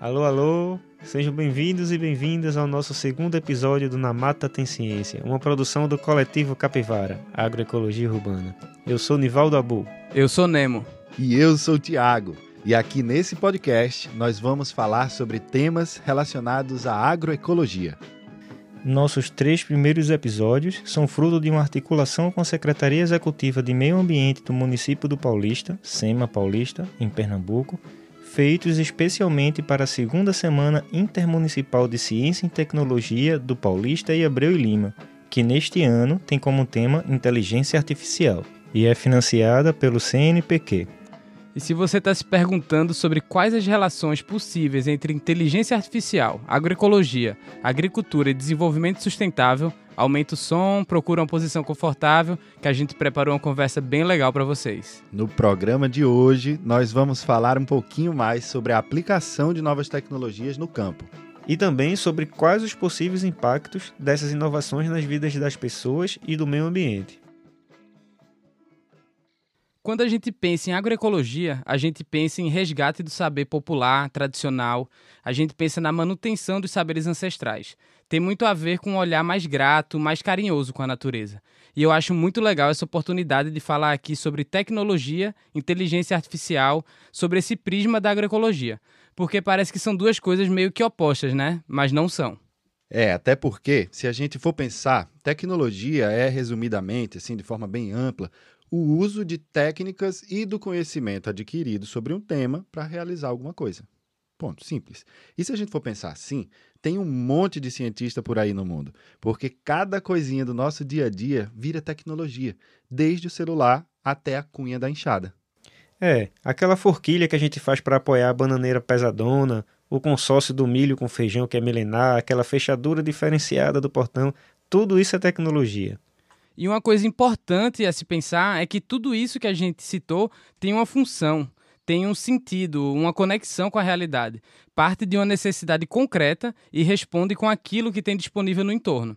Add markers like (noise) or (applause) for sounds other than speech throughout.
Alô, alô, sejam bem-vindos e bem-vindas ao nosso segundo episódio do Na Mata Tem Ciência, uma produção do coletivo Capivara, Agroecologia Urbana. Eu sou Nivaldo Abu. Eu sou Nemo. E eu sou o Tiago. E aqui nesse podcast nós vamos falar sobre temas relacionados à agroecologia. Nossos três primeiros episódios são fruto de uma articulação com a Secretaria Executiva de Meio Ambiente do município do Paulista, SEMA Paulista, em Pernambuco, feitos especialmente para a segunda semana intermunicipal de Ciência e Tecnologia do Paulista e Abreu e Lima, que neste ano tem como tema Inteligência Artificial e é financiada pelo CNPq. E se você está se perguntando sobre quais as relações possíveis entre inteligência artificial, agroecologia, agricultura e desenvolvimento sustentável, aumenta o som, procura uma posição confortável, que a gente preparou uma conversa bem legal para vocês. No programa de hoje, nós vamos falar um pouquinho mais sobre a aplicação de novas tecnologias no campo. E também sobre quais os possíveis impactos dessas inovações nas vidas das pessoas e do meio ambiente. Quando a gente pensa em agroecologia, a gente pensa em resgate do saber popular, tradicional, a gente pensa na manutenção dos saberes ancestrais. Tem muito a ver com um olhar mais grato, mais carinhoso com a natureza. E eu acho muito legal essa oportunidade de falar aqui sobre tecnologia, inteligência artificial, sobre esse prisma da agroecologia. Porque parece que são duas coisas meio que opostas, né? Mas não são. É, até porque, se a gente for pensar, tecnologia é, resumidamente, assim, de forma bem ampla, o uso de técnicas e do conhecimento adquirido sobre um tema para realizar alguma coisa. Ponto, simples. E se a gente for pensar assim, tem um monte de cientista por aí no mundo, porque cada coisinha do nosso dia a dia vira tecnologia, desde o celular até a cunha da enxada. É, aquela forquilha que a gente faz para apoiar a bananeira pesadona, o consórcio do milho com feijão que é milenar, aquela fechadura diferenciada do portão, tudo isso é tecnologia. E uma coisa importante a se pensar é que tudo isso que a gente citou tem uma função, tem um sentido, uma conexão com a realidade. Parte de uma necessidade concreta e responde com aquilo que tem disponível no entorno.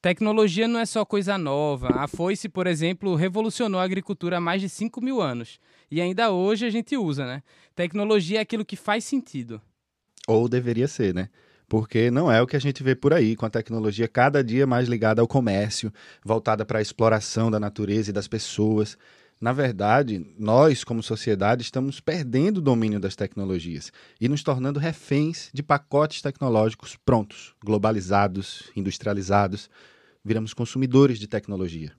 Tecnologia não é só coisa nova. A foice, por exemplo, revolucionou a agricultura há mais de 5 mil anos. E ainda hoje a gente usa, né? Tecnologia é aquilo que faz sentido. Ou deveria ser, né? porque não é o que a gente vê por aí, com a tecnologia cada dia mais ligada ao comércio, voltada para a exploração da natureza e das pessoas. Na verdade, nós, como sociedade, estamos perdendo o domínio das tecnologias e nos tornando reféns de pacotes tecnológicos prontos, globalizados, industrializados. Viramos consumidores de tecnologia.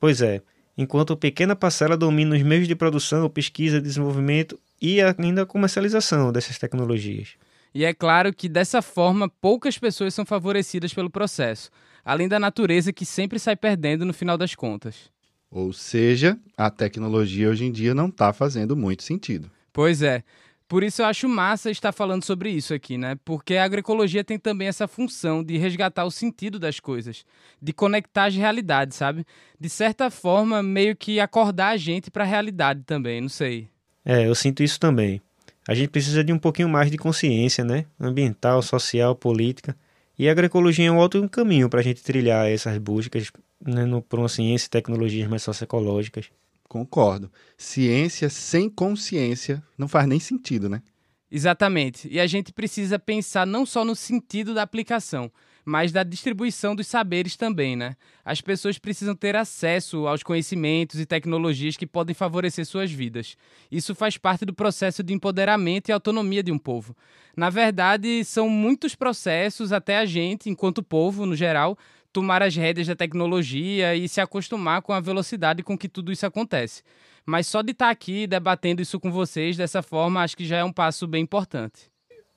Pois é, enquanto pequena parcela domina os meios de produção, pesquisa, desenvolvimento e ainda a comercialização dessas tecnologias. E é claro que dessa forma poucas pessoas são favorecidas pelo processo, além da natureza que sempre sai perdendo no final das contas. Ou seja, a tecnologia hoje em dia não está fazendo muito sentido. Pois é. Por isso eu acho massa estar falando sobre isso aqui, né? Porque a agroecologia tem também essa função de resgatar o sentido das coisas, de conectar as realidades, sabe? De certa forma, meio que acordar a gente para a realidade também, não sei. É, eu sinto isso também a gente precisa de um pouquinho mais de consciência, né? Ambiental, social, política. E a agroecologia é um outro caminho para a gente trilhar essas buscas né, no, por uma ciência e tecnologias mais socioecológicas. Concordo. Ciência sem consciência não faz nem sentido, né? Exatamente. E a gente precisa pensar não só no sentido da aplicação, mas da distribuição dos saberes também, né? As pessoas precisam ter acesso aos conhecimentos e tecnologias que podem favorecer suas vidas. Isso faz parte do processo de empoderamento e autonomia de um povo. Na verdade, são muitos processos até a gente, enquanto povo, no geral, tomar as rédeas da tecnologia e se acostumar com a velocidade com que tudo isso acontece. Mas só de estar aqui debatendo isso com vocês dessa forma, acho que já é um passo bem importante.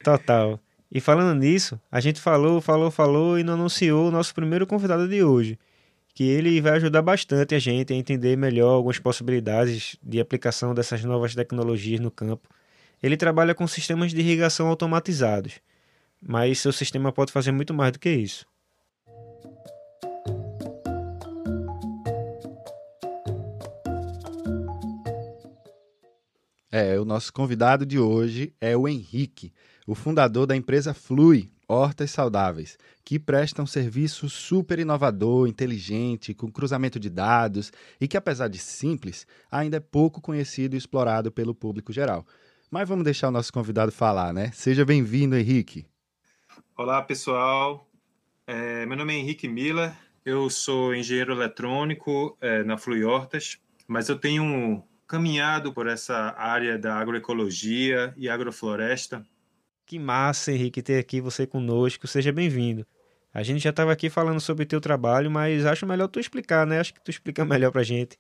Total. E falando nisso, a gente falou, falou, falou e não anunciou o nosso primeiro convidado de hoje, que ele vai ajudar bastante a gente a entender melhor algumas possibilidades de aplicação dessas novas tecnologias no campo. Ele trabalha com sistemas de irrigação automatizados, mas seu sistema pode fazer muito mais do que isso. É, o nosso convidado de hoje é o Henrique o fundador da empresa Flui Hortas Saudáveis, que presta um serviço super inovador, inteligente, com cruzamento de dados e que, apesar de simples, ainda é pouco conhecido e explorado pelo público geral. Mas vamos deixar o nosso convidado falar, né? Seja bem-vindo, Henrique. Olá, pessoal. É, meu nome é Henrique Miller. Eu sou engenheiro eletrônico é, na Fluiortas, mas eu tenho caminhado por essa área da agroecologia e agrofloresta. Que massa, Henrique, ter aqui você conosco. Seja bem-vindo. A gente já estava aqui falando sobre o teu trabalho, mas acho melhor tu explicar, né? Acho que tu explica (laughs) melhor para gente.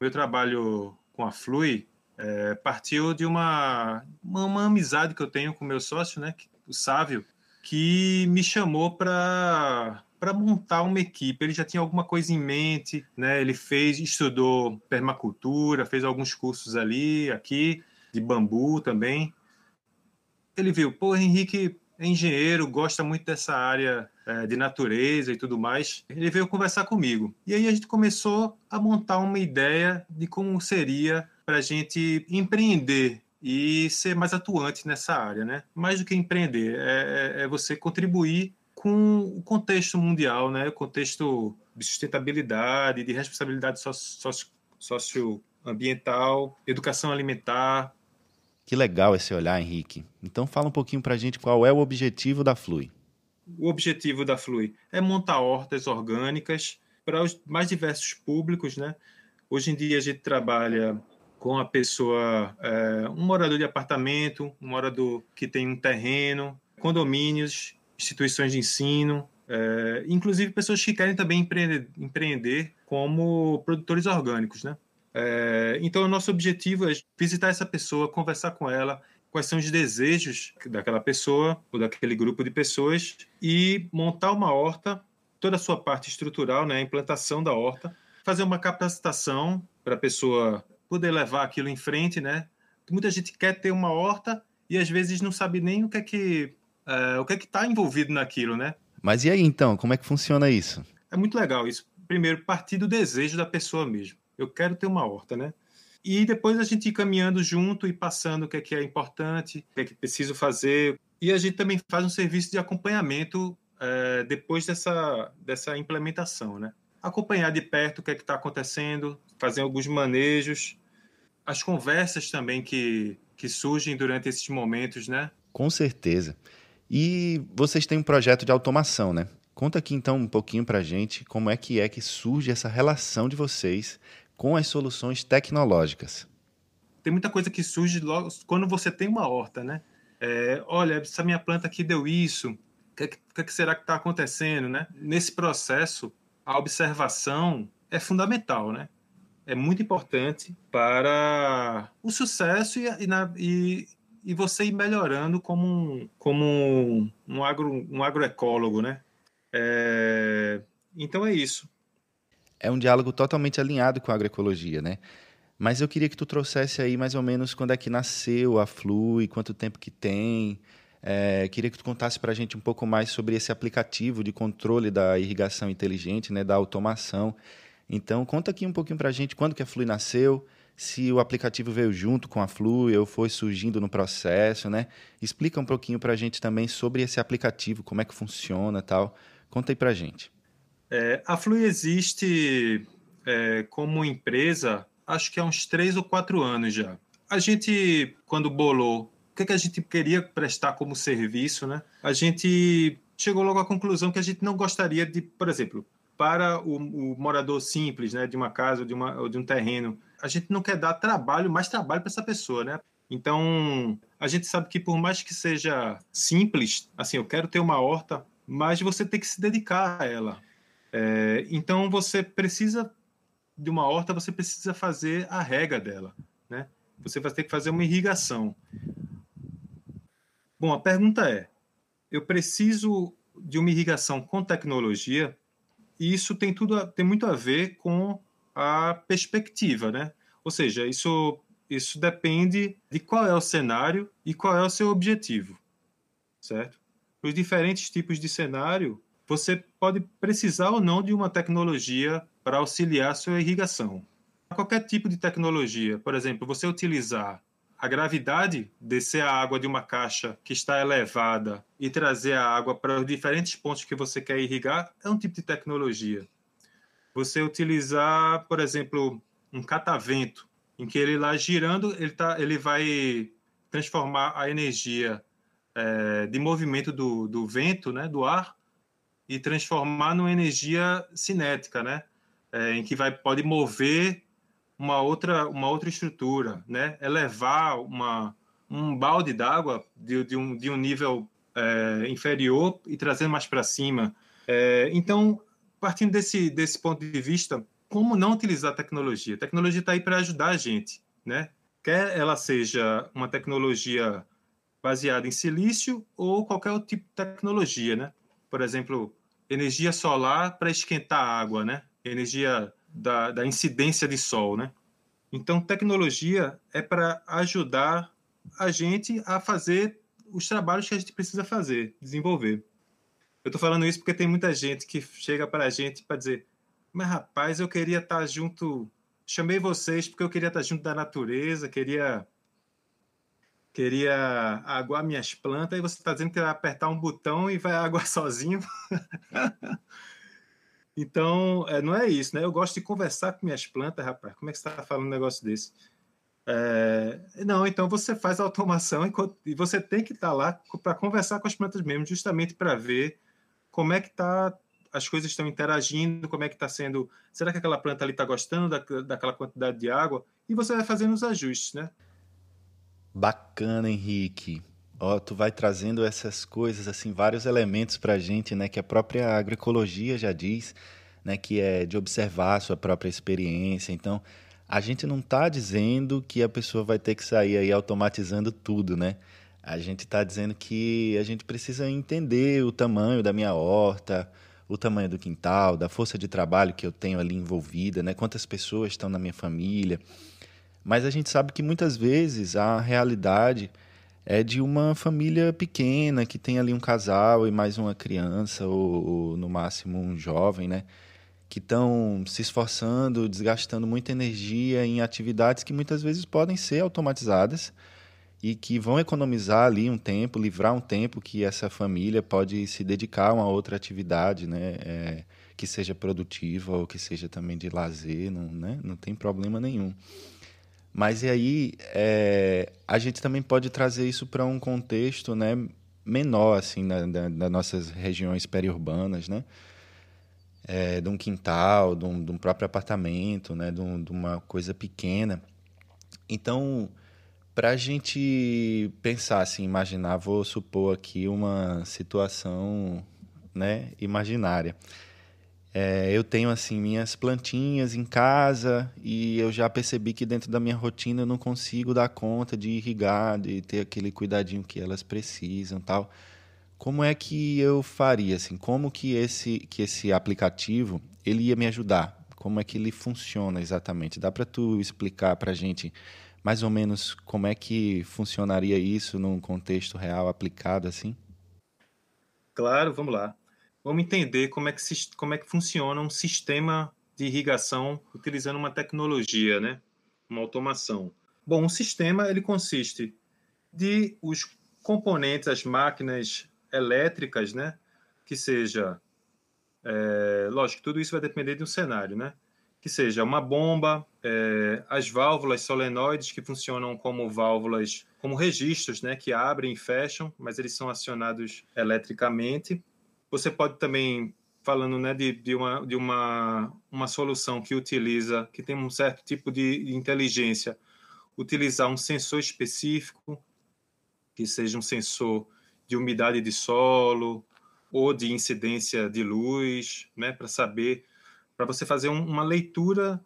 Meu trabalho com a Flui é, partiu de uma, uma, uma, amizade que eu tenho com meu sócio, né, o Sávio, que me chamou para para montar uma equipe. Ele já tinha alguma coisa em mente, né? Ele fez, estudou permacultura, fez alguns cursos ali, aqui de bambu também. Ele viu, pô, Henrique é engenheiro, gosta muito dessa área é, de natureza e tudo mais. Ele veio conversar comigo. E aí a gente começou a montar uma ideia de como seria para a gente empreender e ser mais atuante nessa área, né? Mais do que empreender, é, é, é você contribuir com o contexto mundial, né? O contexto de sustentabilidade, de responsabilidade socio, socioambiental, educação alimentar. Que legal esse olhar, Henrique. Então fala um pouquinho para a gente qual é o objetivo da Flui. O objetivo da Flui é montar hortas orgânicas para os mais diversos públicos, né? Hoje em dia a gente trabalha com a pessoa, é, um morador de apartamento, um morador que tem um terreno, condomínios, instituições de ensino, é, inclusive pessoas que querem também empreender, empreender como produtores orgânicos, né? É, então, o nosso objetivo é visitar essa pessoa, conversar com ela, quais são os desejos daquela pessoa ou daquele grupo de pessoas e montar uma horta, toda a sua parte estrutural, né, a implantação da horta, fazer uma capacitação para a pessoa poder levar aquilo em frente, né? Muita gente quer ter uma horta e às vezes não sabe nem o que é que uh, o que é que está envolvido naquilo, né? Mas e aí então, como é que funciona isso? É muito legal isso. Primeiro, partir do desejo da pessoa mesmo. Eu quero ter uma horta, né? E depois a gente ir caminhando junto e passando o que é que é importante, o que é que preciso fazer. E a gente também faz um serviço de acompanhamento uh, depois dessa, dessa implementação, né? Acompanhar de perto o que é que está acontecendo, fazer alguns manejos, as conversas também que, que surgem durante esses momentos, né? Com certeza. E vocês têm um projeto de automação, né? Conta aqui então um pouquinho para a gente como é que é que surge essa relação de vocês com as soluções tecnológicas. Tem muita coisa que surge logo quando você tem uma horta, né? É, olha, essa minha planta aqui deu isso, o que, que, que, será que está acontecendo, né? Nesse processo, a observação é fundamental, né? é muito importante para o sucesso e, e, na, e, e você ir melhorando como um, como um, agro, um agroecólogo, né? É, então é isso. É um diálogo totalmente alinhado com a agroecologia, né? Mas eu queria que tu trouxesse aí mais ou menos quando é que nasceu a Flui, quanto tempo que tem. É, queria que tu contasse para a gente um pouco mais sobre esse aplicativo de controle da irrigação inteligente, né, da automação então, conta aqui um pouquinho para a gente quando que a Flui nasceu, se o aplicativo veio junto com a Flui ou foi surgindo no processo, né? Explica um pouquinho para a gente também sobre esse aplicativo, como é que funciona tal. Conta aí para a gente. É, a Flui existe é, como empresa, acho que há uns três ou quatro anos já. A gente, quando bolou que, é que a gente queria prestar como serviço, né? A gente chegou logo à conclusão que a gente não gostaria de, por exemplo, para o, o, morador simples, né, de uma casa ou de, uma, ou de um terreno. A gente não quer dar trabalho, mais trabalho para essa pessoa, né? Então, a gente sabe que por mais que seja simples, assim, eu quero ter uma horta, mas você tem que se dedicar a ela. É, então, você precisa de uma horta, você precisa fazer a rega dela, né? Você vai ter que fazer uma irrigação. Bom, a pergunta é: eu preciso de uma irrigação com tecnologia? E isso tem tudo a, tem muito a ver com a perspectiva, né? Ou seja, isso isso depende de qual é o cenário e qual é o seu objetivo, certo? Os diferentes tipos de cenário, você pode precisar ou não de uma tecnologia para auxiliar a sua irrigação. Qualquer tipo de tecnologia, por exemplo, você utilizar a gravidade, descer a água de uma caixa que está elevada e trazer a água para os diferentes pontos que você quer irrigar, é um tipo de tecnologia. Você utilizar, por exemplo, um catavento, em que ele lá girando, ele, tá, ele vai transformar a energia é, de movimento do, do vento, né, do ar, e transformar numa energia cinética, né, é, em que vai pode mover uma outra uma outra estrutura, né, elevar uma um balde d'água de, de, um, de um nível é, inferior e trazer mais para cima. É, então, partindo desse desse ponto de vista, como não utilizar a tecnologia? A tecnologia está aí para ajudar a gente, né? Quer ela seja uma tecnologia baseada em silício ou qualquer outro tipo de tecnologia, né? Por exemplo, energia solar para esquentar água, né? Energia da, da incidência de sol, né? Então, tecnologia é para ajudar a gente a fazer os trabalhos que a gente precisa fazer, desenvolver. Eu estou falando isso porque tem muita gente que chega para a gente para dizer: mas rapaz, eu queria estar tá junto. Chamei vocês porque eu queria estar tá junto da natureza, queria queria aguar minhas plantas, e você está dizendo que vai apertar um botão e vai (laughs) aguar sozinho. (laughs) então, é, não é isso, né? Eu gosto de conversar com minhas plantas, rapaz. Como é que você está falando um negócio desse? É, não, então você faz a automação e você tem que estar tá lá para conversar com as plantas mesmo, justamente para ver como é que tá, as coisas estão interagindo, como é que está sendo. Será que aquela planta ali está gostando da, daquela quantidade de água? E você vai fazendo os ajustes, né? Bacana, Henrique. Ó, tu vai trazendo essas coisas, assim, vários elementos para a gente, né? Que a própria agroecologia já diz, né? Que é de observar a sua própria experiência. Então, a gente não está dizendo que a pessoa vai ter que sair aí automatizando tudo, né? A gente está dizendo que a gente precisa entender o tamanho da minha horta, o tamanho do quintal, da força de trabalho que eu tenho ali envolvida, né? Quantas pessoas estão na minha família. Mas a gente sabe que muitas vezes a realidade é de uma família pequena que tem ali um casal e mais uma criança ou, ou no máximo um jovem, né? Que estão se esforçando, desgastando muita energia em atividades que muitas vezes podem ser automatizadas e que vão economizar ali um tempo, livrar um tempo que essa família pode se dedicar a uma outra atividade, né? É, que seja produtiva ou que seja também de lazer, não, né? não tem problema nenhum. Mas e aí é, a gente também pode trazer isso para um contexto né, menor, assim, na, na, nossas regiões periurbanas, né? É, de um quintal, de um, de um próprio apartamento, né? De, um, de uma coisa pequena. Então, para a gente pensar, assim, imaginar, vou supor aqui uma situação né, imaginária. É, eu tenho assim minhas plantinhas em casa e eu já percebi que dentro da minha rotina eu não consigo dar conta de irrigar, de ter aquele cuidadinho que elas precisam, tal. Como é que eu faria assim? Como que esse que esse aplicativo ele ia me ajudar? Como é que ele funciona exatamente? Dá para tu explicar para gente mais ou menos como é que funcionaria isso num contexto real aplicado assim? Claro, vamos lá vamos entender como é que, como é que funciona um sistema de irrigação utilizando uma tecnologia, né? uma automação. Bom, um sistema ele consiste de os componentes, as máquinas elétricas, né? que seja, é, lógico, tudo isso vai depender de um cenário, né? que seja uma bomba, é, as válvulas solenoides que funcionam como válvulas, como registros, né, que abrem e fecham, mas eles são acionados eletricamente. Você pode também, falando né, de, de, uma, de uma, uma solução que utiliza, que tem um certo tipo de inteligência, utilizar um sensor específico, que seja um sensor de umidade de solo ou de incidência de luz, né, para saber, para você fazer um, uma leitura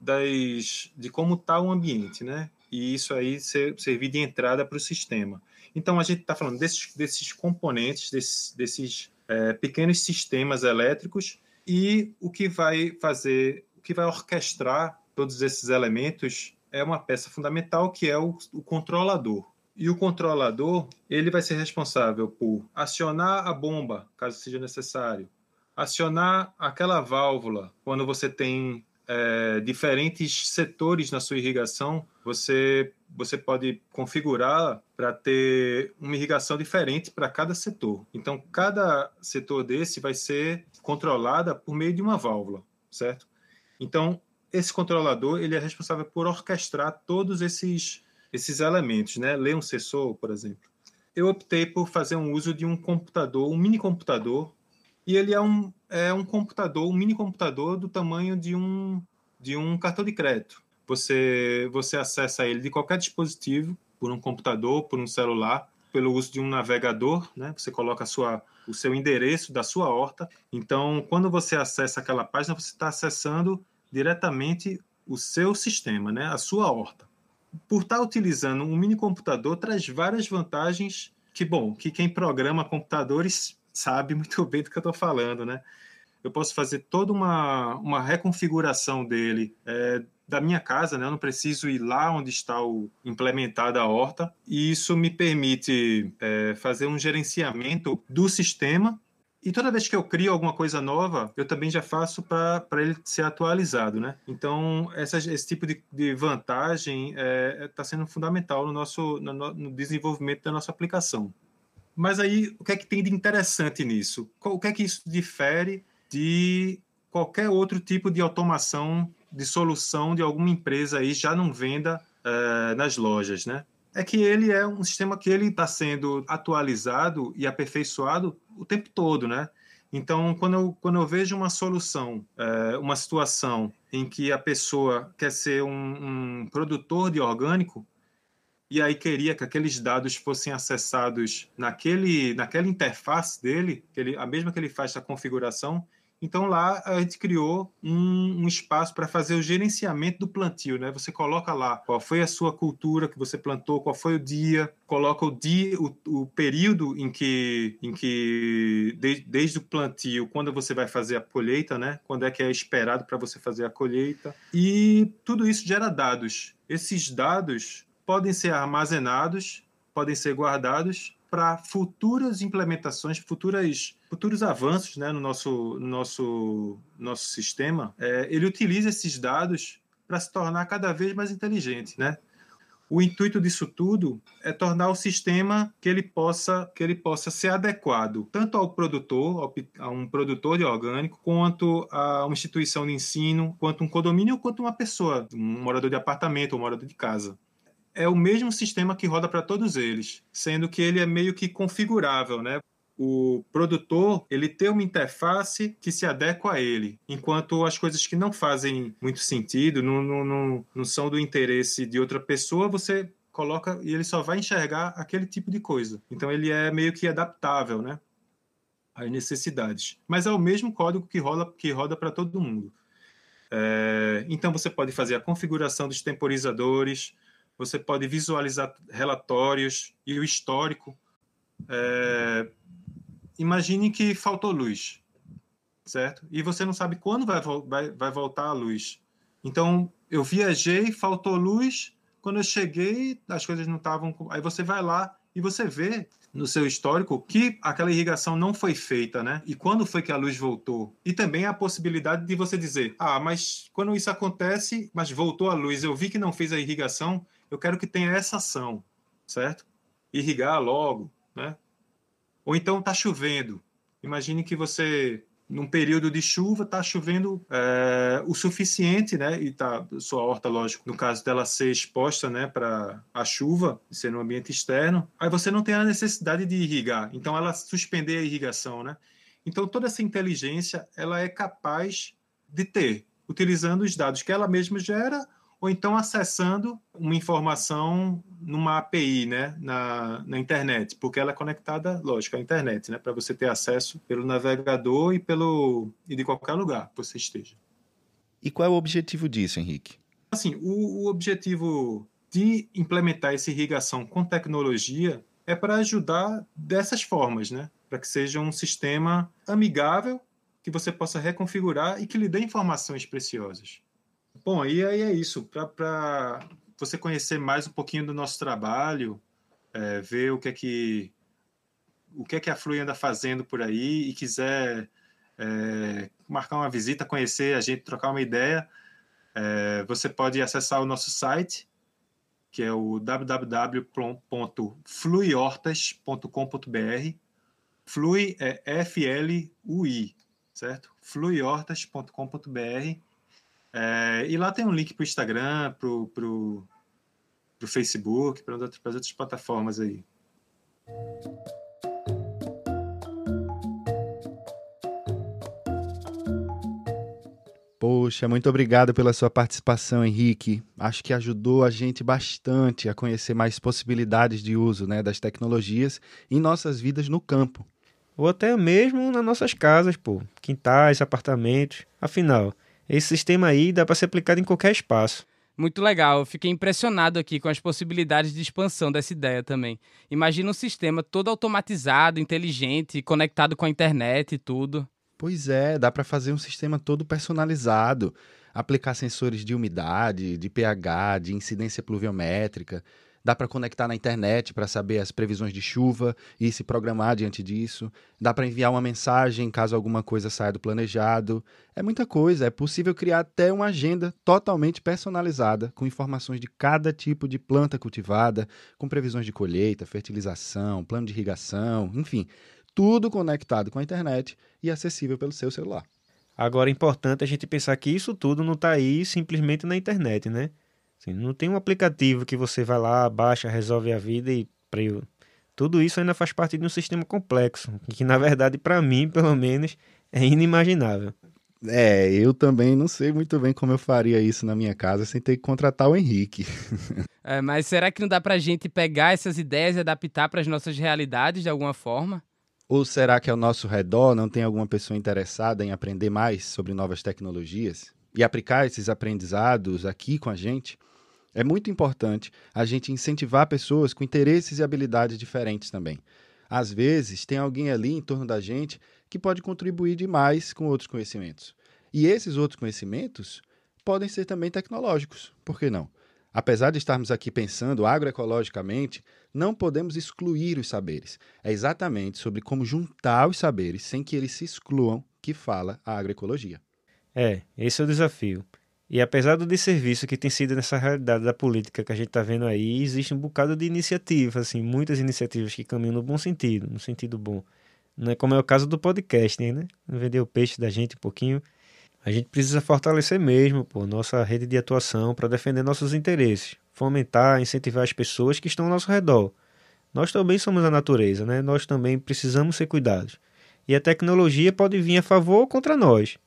das, de como está o ambiente, né? E isso aí ser, servir de entrada para o sistema. Então a gente está falando desses, desses componentes, desses, desses é, pequenos sistemas elétricos e o que vai fazer, o que vai orquestrar todos esses elementos é uma peça fundamental que é o, o controlador. E o controlador ele vai ser responsável por acionar a bomba caso seja necessário, acionar aquela válvula quando você tem é, diferentes setores na sua irrigação, você, você pode configurar para ter uma irrigação diferente para cada setor. Então, cada setor desse vai ser controlada por meio de uma válvula, certo? Então, esse controlador ele é responsável por orquestrar todos esses esses elementos, né? Ler um sensor, por exemplo. Eu optei por fazer um uso de um computador, um mini computador, e ele é um, é um computador, um mini computador do tamanho de um, de um cartão de crédito. Você, você acessa ele de qualquer dispositivo, por um computador, por um celular, pelo uso de um navegador, né? Você coloca sua, o seu endereço da sua horta. Então, quando você acessa aquela página, você está acessando diretamente o seu sistema, né? A sua horta. Por estar utilizando um mini computador, traz várias vantagens que, bom, que quem programa computadores (laughs) sabe muito bem do que eu estou falando, né? Eu posso fazer toda uma, uma reconfiguração dele é, da minha casa, né? Eu não preciso ir lá onde está o implementada a horta. E isso me permite é, fazer um gerenciamento do sistema. E toda vez que eu crio alguma coisa nova, eu também já faço para ele ser atualizado, né? Então, essa, esse tipo de, de vantagem está é, tá sendo fundamental no nosso no, no desenvolvimento da nossa aplicação. Mas aí, o que é que tem de interessante nisso? O que é que isso difere de qualquer outro tipo de automação de solução de alguma empresa aí já não venda uh, nas lojas, né? É que ele é um sistema que ele está sendo atualizado e aperfeiçoado o tempo todo, né? Então, quando eu, quando eu vejo uma solução, uh, uma situação em que a pessoa quer ser um, um produtor de orgânico, e aí queria que aqueles dados fossem acessados naquele, naquela interface dele, que ele, a mesma que ele faz a configuração, então lá a gente criou um, um espaço para fazer o gerenciamento do plantio, né? Você coloca lá qual foi a sua cultura que você plantou, qual foi o dia, coloca o dia, o, o período em que, em que de, desde o plantio, quando você vai fazer a colheita, né? Quando é que é esperado para você fazer a colheita e tudo isso gera dados. Esses dados podem ser armazenados, podem ser guardados para futuras implementações, futuras, futuros avanços né, no nosso, no nosso, nosso sistema, é, ele utiliza esses dados para se tornar cada vez mais inteligente, né? O intuito disso tudo é tornar o sistema que ele possa que ele possa ser adequado tanto ao produtor, ao, a um produtor de orgânico, quanto a uma instituição de ensino, quanto um condomínio, quanto uma pessoa, um morador de apartamento, um morador de casa é o mesmo sistema que roda para todos eles, sendo que ele é meio que configurável, né? O produtor ele tem uma interface que se adequa a ele, enquanto as coisas que não fazem muito sentido, não, não, não, não são do interesse de outra pessoa, você coloca e ele só vai enxergar aquele tipo de coisa. Então ele é meio que adaptável, né? Às necessidades. Mas é o mesmo código que rola que roda para todo mundo. É, então você pode fazer a configuração dos temporizadores, você pode visualizar relatórios e o histórico. É, imagine que faltou luz, certo? E você não sabe quando vai, vai, vai voltar a luz. Então, eu viajei, faltou luz, quando eu cheguei, as coisas não estavam. Aí você vai lá e você vê no seu histórico que aquela irrigação não foi feita, né? E quando foi que a luz voltou? E também a possibilidade de você dizer: ah, mas quando isso acontece, mas voltou a luz, eu vi que não fez a irrigação, eu quero que tenha essa ação, certo? Irrigar logo, né? Ou então está chovendo. Imagine que você, num período de chuva, está chovendo é, o suficiente, né? E tá sua horta, lógico, no caso dela ser exposta, né, para a chuva, ser no ambiente externo, aí você não tem a necessidade de irrigar. Então ela suspender a irrigação, né? Então toda essa inteligência ela é capaz de ter, utilizando os dados que ela mesma gera ou então acessando uma informação numa API, né, na, na internet, porque ela é conectada, lógico, à internet, né, para você ter acesso pelo navegador e pelo e de qualquer lugar que você esteja. E qual é o objetivo disso, Henrique? Assim, o, o objetivo de implementar essa irrigação com tecnologia é para ajudar dessas formas, né, para que seja um sistema amigável que você possa reconfigurar e que lhe dê informações preciosas. Bom, e aí é isso. Para você conhecer mais um pouquinho do nosso trabalho, é, ver o que é que o que é que a Flui anda fazendo por aí e quiser é, marcar uma visita, conhecer a gente, trocar uma ideia, é, você pode acessar o nosso site, que é o www.fluihortas.com.br. Flui é F-L-U-I, certo? fluihortas.com.br é, e lá tem um link para o Instagram, para o Facebook, para as outras plataformas aí. Poxa, muito obrigado pela sua participação, Henrique. Acho que ajudou a gente bastante a conhecer mais possibilidades de uso né, das tecnologias em nossas vidas no campo. Ou até mesmo nas nossas casas, pô, quintais, apartamentos. Afinal, esse sistema aí dá para ser aplicado em qualquer espaço. Muito legal, eu fiquei impressionado aqui com as possibilidades de expansão dessa ideia também. Imagina um sistema todo automatizado, inteligente, conectado com a internet e tudo. Pois é, dá para fazer um sistema todo personalizado, aplicar sensores de umidade, de pH, de incidência pluviométrica. Dá para conectar na internet para saber as previsões de chuva e se programar diante disso. Dá para enviar uma mensagem caso alguma coisa saia do planejado. É muita coisa. É possível criar até uma agenda totalmente personalizada, com informações de cada tipo de planta cultivada, com previsões de colheita, fertilização, plano de irrigação, enfim tudo conectado com a internet e acessível pelo seu celular. Agora é importante a gente pensar que isso tudo não está aí simplesmente na internet, né? Assim, não tem um aplicativo que você vai lá, baixa, resolve a vida e tudo isso ainda faz parte de um sistema complexo, que na verdade para mim, pelo menos, é inimaginável. É, eu também não sei muito bem como eu faria isso na minha casa sem ter que contratar o Henrique. (laughs) É, mas será que não dá para a gente pegar essas ideias e adaptar para as nossas realidades de alguma forma? Ou será que ao nosso redor não tem alguma pessoa interessada em aprender mais sobre novas tecnologias e aplicar esses aprendizados aqui com a gente? É muito importante a gente incentivar pessoas com interesses e habilidades diferentes também. Às vezes, tem alguém ali em torno da gente que pode contribuir demais com outros conhecimentos. E esses outros conhecimentos podem ser também tecnológicos, por que não? Apesar de estarmos aqui pensando agroecologicamente, não podemos excluir os saberes. É exatamente sobre como juntar os saberes sem que eles se excluam que fala a agroecologia. É, esse é o desafio. E apesar do desserviço que tem sido nessa realidade da política que a gente está vendo aí, existe um bocado de iniciativas, assim, muitas iniciativas que caminham no bom sentido, no sentido bom. Não é como é o caso do podcast, né? Vender o peixe da gente um pouquinho. A gente precisa fortalecer mesmo pô, nossa rede de atuação para defender nossos interesses, fomentar, incentivar as pessoas que estão ao nosso redor. Nós também somos a natureza, né? nós também precisamos ser cuidados. E a tecnologia pode vir a favor ou contra nós.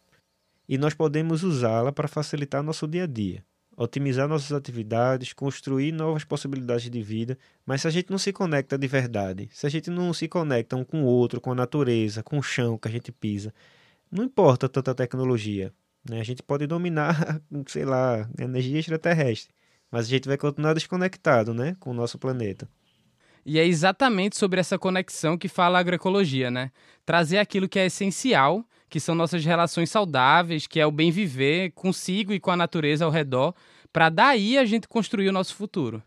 E nós podemos usá-la para facilitar nosso dia a dia, otimizar nossas atividades, construir novas possibilidades de vida. Mas se a gente não se conecta de verdade, se a gente não se conecta um com o outro, com a natureza, com o chão que a gente pisa, não importa tanta tecnologia. Né? A gente pode dominar, (laughs) sei lá, energia extraterrestre, mas a gente vai continuar desconectado né, com o nosso planeta. E é exatamente sobre essa conexão que fala a agroecologia, né? Trazer aquilo que é essencial, que são nossas relações saudáveis, que é o bem viver consigo e com a natureza ao redor, para daí a gente construir o nosso futuro.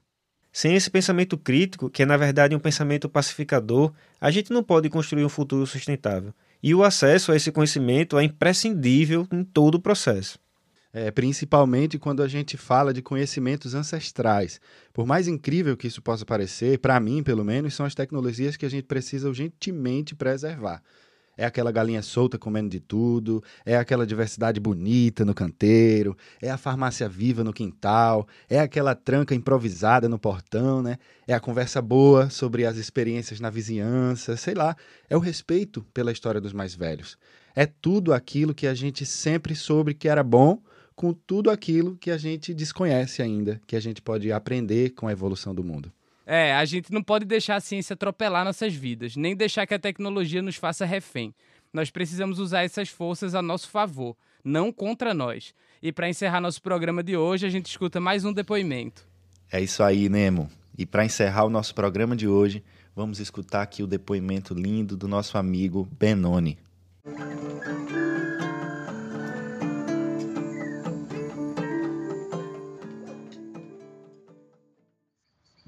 Sem esse pensamento crítico, que é na verdade um pensamento pacificador, a gente não pode construir um futuro sustentável. E o acesso a esse conhecimento é imprescindível em todo o processo. É, principalmente quando a gente fala de conhecimentos ancestrais. Por mais incrível que isso possa parecer, para mim, pelo menos, são as tecnologias que a gente precisa urgentemente preservar é aquela galinha solta comendo de tudo, é aquela diversidade bonita no canteiro, é a farmácia viva no quintal, é aquela tranca improvisada no portão, né? É a conversa boa sobre as experiências na vizinhança, sei lá, é o respeito pela história dos mais velhos. É tudo aquilo que a gente sempre soube que era bom, com tudo aquilo que a gente desconhece ainda, que a gente pode aprender com a evolução do mundo. É, a gente não pode deixar a ciência atropelar nossas vidas, nem deixar que a tecnologia nos faça refém. Nós precisamos usar essas forças a nosso favor, não contra nós. E para encerrar nosso programa de hoje, a gente escuta mais um depoimento. É isso aí, Nemo. E para encerrar o nosso programa de hoje, vamos escutar aqui o depoimento lindo do nosso amigo Benoni.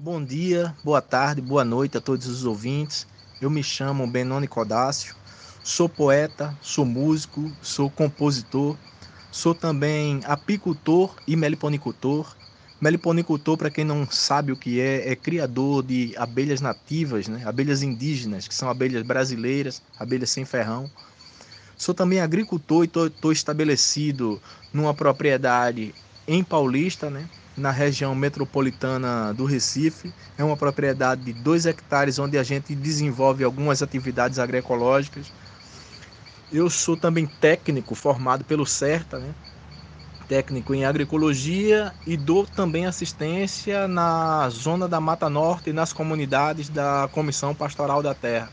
Bom dia, boa tarde, boa noite a todos os ouvintes. Eu me chamo Benoni Codácio, sou poeta, sou músico, sou compositor, sou também apicultor e meliponicultor. Meliponicultor, para quem não sabe o que é, é criador de abelhas nativas, né? abelhas indígenas, que são abelhas brasileiras, abelhas sem ferrão. Sou também agricultor e estou estabelecido numa propriedade em Paulista, né? Na região metropolitana do Recife. É uma propriedade de 2 hectares onde a gente desenvolve algumas atividades agroecológicas. Eu sou também técnico formado pelo CERTA, né? técnico em agroecologia e dou também assistência na zona da Mata Norte e nas comunidades da Comissão Pastoral da Terra.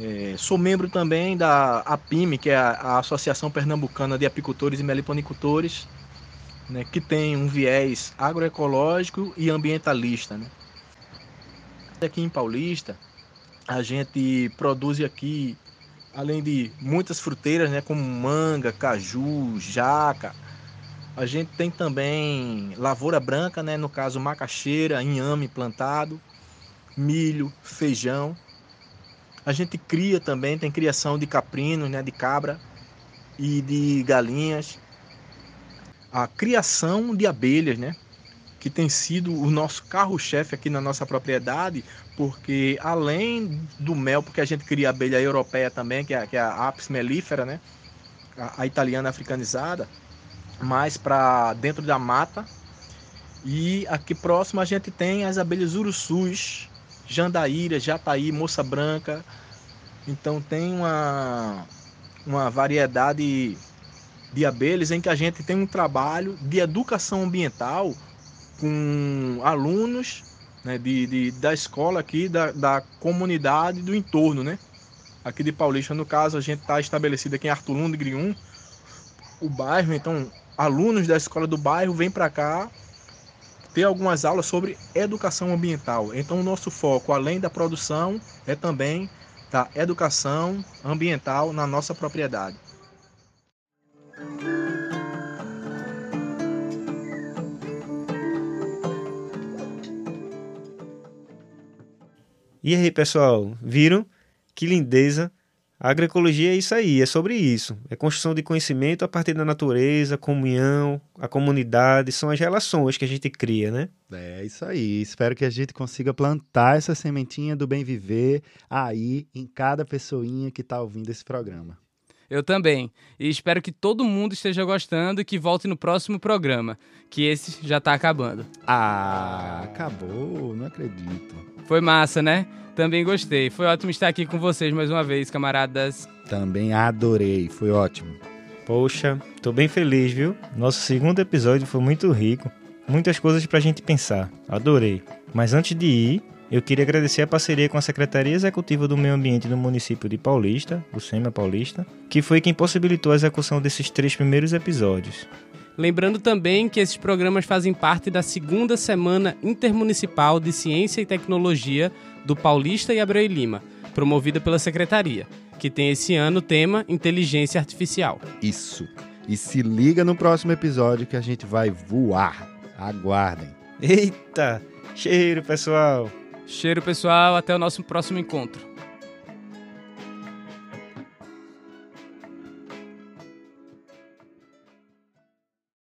É, sou membro também da APIME, que é a, Associação Pernambucana de Apicultores e Meliponicultores, né, que tem um viés agroecológico e ambientalista. Né. Aqui em Paulista, a gente produz aqui, além de muitas fruteiras, né, como manga, caju, jaca, a gente tem também lavoura branca, né, no caso macaxeira, inhame plantado, milho, feijão. A gente cria também, tem criação de caprinos, né, de cabra e de galinhas. A criação de abelhas, né, que tem sido o nosso carro-chefe aqui na nossa propriedade, porque além do mel, porque a gente cria abelha europeia também, que é, que é a Apis mellifera, né, a, a italiana africanizada, mais para dentro da mata. E aqui próximo a gente tem as abelhas urussus, jandaíra, jataí, moça branca. Então tem uma, uma variedade de abelhas em que a gente tem um trabalho de educação ambiental com alunos né, de, de, da escola aqui, da, da comunidade do entorno, né? Aqui de Paulista, no caso, a gente está estabelecido aqui em Arthur Lundgren 1, o bairro, então alunos da escola do bairro vêm para cá ter algumas aulas sobre educação ambiental. Então, o nosso foco, além da produção, é também da educação ambiental na nossa propriedade. E aí, pessoal, viram? Que lindeza a agroecologia é isso aí, é sobre isso. É construção de conhecimento a partir da natureza, comunhão, a comunidade, são as relações que a gente cria, né? É isso aí. Espero que a gente consiga plantar essa sementinha do bem viver aí em cada pessoinha que está ouvindo esse programa. Eu também. E espero que todo mundo esteja gostando e que volte no próximo programa, que esse já está acabando. Ah, acabou, não acredito. Foi massa, né? Também gostei. Foi ótimo estar aqui com vocês mais uma vez, camaradas. Também adorei, foi ótimo. Poxa, tô bem feliz, viu? Nosso segundo episódio foi muito rico. Muitas coisas pra gente pensar. Adorei. Mas antes de ir, eu queria agradecer a parceria com a Secretaria Executiva do Meio Ambiente do município de Paulista, o SEMA Paulista, que foi quem possibilitou a execução desses três primeiros episódios. Lembrando também que esses programas fazem parte da segunda Semana Intermunicipal de Ciência e Tecnologia do Paulista e Abreu e Lima, promovida pela Secretaria, que tem esse ano o tema Inteligência Artificial. Isso. E se liga no próximo episódio que a gente vai voar. Aguardem. Eita! Cheiro, pessoal! Cheiro, pessoal. Até o nosso próximo encontro.